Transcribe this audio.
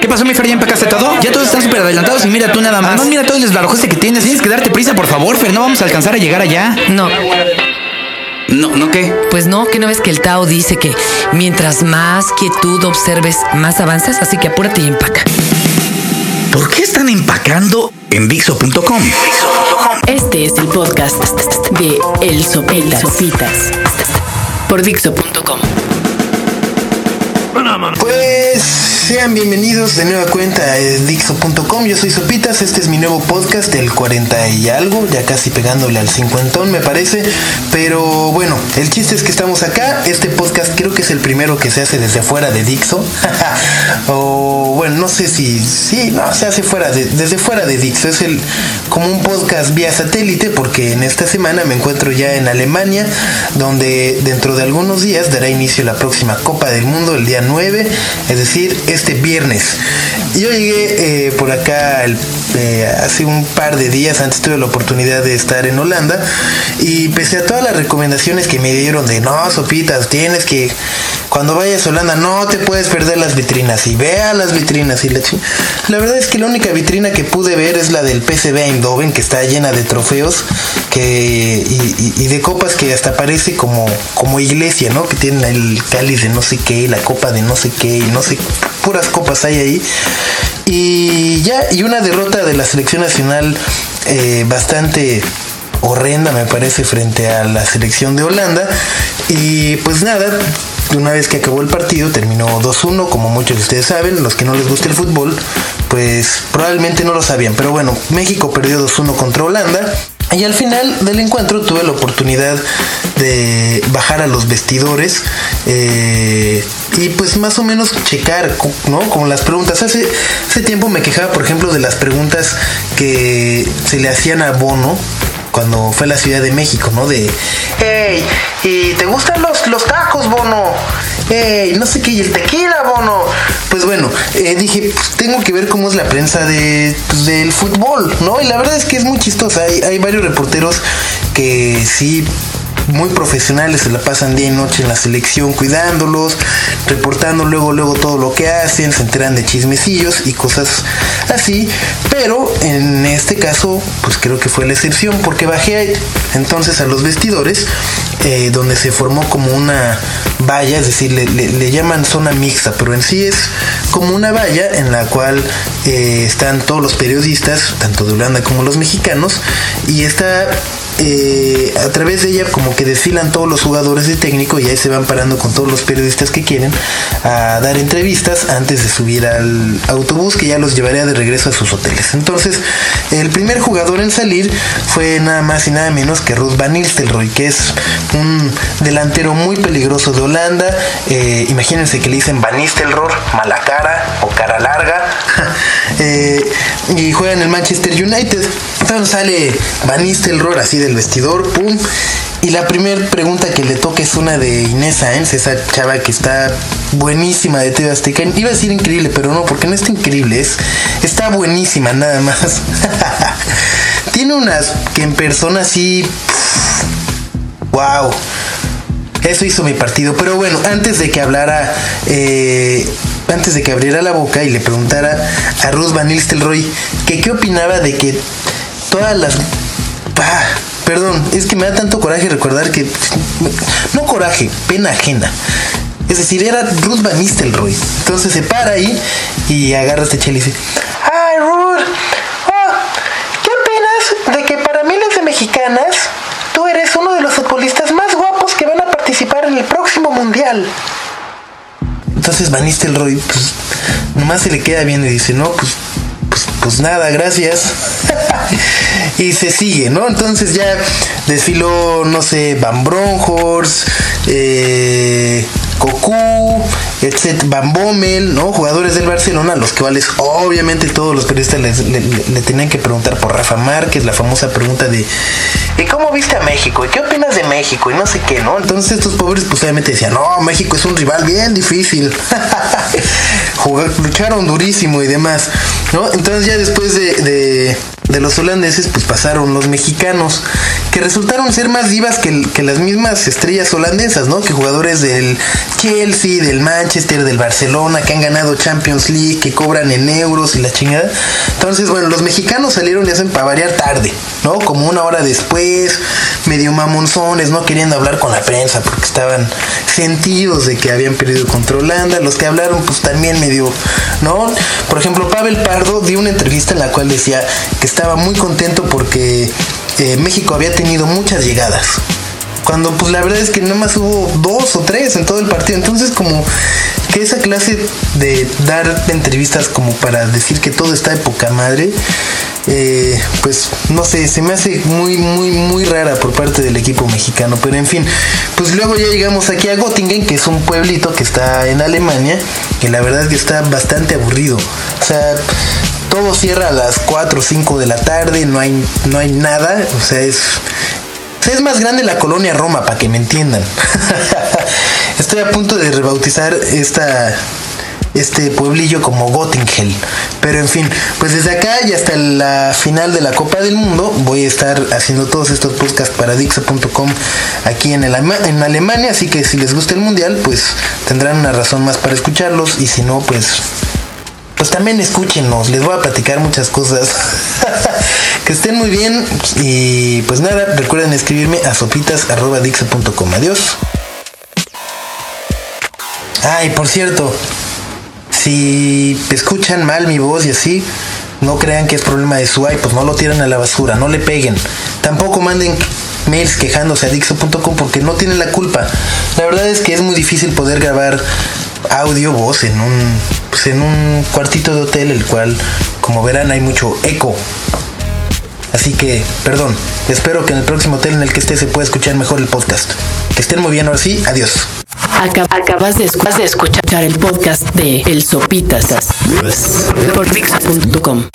¿Qué pasó, mi Fer? ¿Ya empacaste todo? Ya todos están súper adelantados y mira tú nada más. No, mira todo el desbarajuste que tienes. Tienes que darte prisa, por favor, Fer. No vamos a alcanzar a llegar allá. No, No, ¿no qué? pues no, que no ves que el Tao dice que mientras más quietud observes, más avanzas, así que apúrate y empaca. ¿Por qué están empacando en Dixo.com? Este es el podcast de El Sopitas. Por Dixo.com. Pues sean bienvenidos de nueva cuenta a Dixo.com. Yo soy Sopitas, este es mi nuevo podcast, el 40 y algo, ya casi pegándole al cincuentón me parece. Pero bueno, el chiste es que estamos acá. Este podcast creo que es el primero que se hace desde fuera de Dixo. o bueno, no sé si, sí, no, se hace fuera de, desde fuera de Dixo. Es el como un podcast vía satélite porque en esta semana me encuentro ya en Alemania, donde dentro de algunos días dará inicio la próxima Copa del Mundo el día 9, es decir, este viernes. Yo llegué eh, por acá eh, hace un par de días, antes tuve la oportunidad de estar en Holanda y pese a todas las recomendaciones que me dieron de no, sopitas, tienes que, cuando vayas a Holanda no te puedes perder las vitrinas y vea las vitrinas y la chi- La verdad es que la única vitrina que pude ver es la del PCB Eindhoven que está llena de trofeos que y de copas que hasta parece como como iglesia, ¿no? Que tienen el cáliz de no sé qué, la copa de no sé qué y no sé puras copas hay ahí. Y ya y una derrota de la selección nacional eh, bastante horrenda me parece frente a la selección de Holanda y pues nada una vez que acabó el partido terminó 2-1 como muchos de ustedes saben los que no les gusta el fútbol pues probablemente no lo sabían pero bueno México perdió 2-1 contra Holanda y al final del encuentro tuve la oportunidad de bajar a los vestidores eh, y pues más o menos checar, ¿no? Como las preguntas. Hace, hace tiempo me quejaba, por ejemplo, de las preguntas que se le hacían a Bono cuando fue a la Ciudad de México, ¿no? De, hey, ¿y te gustan los, los tacos, Bono? Hey, no sé qué, y el tequila, Bono. Pues bueno, eh, dije, pues tengo que ver cómo es la prensa de, pues, del fútbol, ¿no? Y la verdad es que es muy chistosa. Hay, hay varios reporteros que sí muy profesionales, se la pasan día y noche en la selección cuidándolos, reportando luego, luego todo lo que hacen, se enteran de chismecillos y cosas así, pero en este caso, pues creo que fue la excepción, porque bajé entonces a los vestidores, eh, donde se formó como una valla, es decir, le, le- llaman zona mixta, pero en sí es como una valla en la cual eh, están todos los periodistas, tanto de Holanda como los mexicanos, y está a través de ella como que desfilan todos los jugadores de técnico y ahí se van parando con todos los periodistas que quieren a dar entrevistas antes de subir al autobús que ya los llevaría de regreso a sus hoteles. Entonces, el primer jugador en salir fue nada más y nada menos que Ruth Van Nistelrooy, que es un delantero muy peligroso de Holanda. Eh, imagínense que le dicen Van Nistelrooy, mala cara o cara larga. Eh, y juega en el Manchester United. Entonces sale Van Nistelrooy así del vestidor, pum. Y la primera pregunta que le toca es una de Inés Sáenz, esa chava que está buenísima de TV Azteca. Iba a decir increíble, pero no, porque no está increíble, es, está buenísima nada más. Tiene unas que en persona sí... Wow. Eso hizo mi partido. Pero bueno, antes de que hablara, eh, antes de que abriera la boca y le preguntara a Ruth Van Nistelrooy que qué opinaba de que todas las... Ah, perdón, es que me da tanto coraje recordar que... No coraje, pena ajena. Es decir, era Ruth Van Nistelrooy. Entonces se para ahí y agarra este chel y dice... ¡Ay, Ruth! ah, ¿Qué opinas de que para miles de mexicanas tú eres uno de los futbolistas más guapos que van a participar en el próximo mundial? Entonces Van Nistelrooy, pues, nomás se le queda bien y dice, no, pues, pues, nada, gracias. y se sigue, ¿no? Entonces ya desfiló, no sé, Van Bronhorst, eh, Cocu, etc. Van Bommel, ¿no? Jugadores del Barcelona, los cuales obviamente todos los periodistas les- le, le- le tenían que preguntar por Rafa Márquez, la famosa pregunta de ¿y cómo viste a México? ¿Y qué opinas de México? Y no sé qué, ¿no? Entonces estos pobres pues obviamente decían, no, México es un rival bien difícil. Lucharon durísimo y demás, ¿no? Entonces ya después de, de, de los holandeses pues pasaron los mexicanos, resultaron ser más divas que, que, las mismas estrellas holandesas, ¿no? Que jugadores del Chelsea, del Manchester, del Barcelona, que han ganado Champions League, que cobran en euros y la chingada. Entonces, bueno, los mexicanos salieron y hacen para variar tarde, ¿no? Como una hora después, medio mamonzones, no queriendo hablar con la prensa porque estaban sentidos de que habían perdido contra Holanda. Los que hablaron, pues también medio, ¿no? Por ejemplo, Pavel Pardo dio una entrevista en la cual decía que estaba muy contento porque México había tenido muchas llegadas. Cuando pues la verdad es que nada más hubo dos o tres en todo el partido. Entonces como que esa clase de dar entrevistas como para decir que todo está de poca madre, eh, pues no sé, se me hace muy, muy, muy rara por parte del equipo mexicano. Pero en fin, pues luego ya llegamos aquí a Göttingen, que es un pueblito que está en Alemania, que la verdad es que está bastante aburrido. O sea, todo cierra a las 4 o 5 de la tarde, no hay, no hay nada, o sea, es, es más grande la colonia Roma, para que me entiendan. Estoy a punto de rebautizar esta, este pueblillo como Göttingen. Pero en fin, pues desde acá y hasta la final de la Copa del Mundo voy a estar haciendo todos estos podcasts para Dixo.com aquí en, el, en Alemania. Así que si les gusta el mundial, pues tendrán una razón más para escucharlos. Y si no, pues pues también escúchenos, les voy a platicar muchas cosas. que estén muy bien y pues nada, recuerden escribirme a sopitas.dixo.com. Adiós. Ay, por cierto, si escuchan mal mi voz y así, no crean que es problema de su pues no lo tiren a la basura, no le peguen. Tampoco manden mails quejándose a Dixo.com porque no tienen la culpa. La verdad es que es muy difícil poder grabar audio, voz en un, pues en un cuartito de hotel, el cual, como verán, hay mucho eco. Así que, perdón, espero que en el próximo hotel en el que esté se pueda escuchar mejor el podcast. Que estén muy bien ahora sí, adiós. Acabas de, escuchar el podcast de El Sopitas por Dixo.com.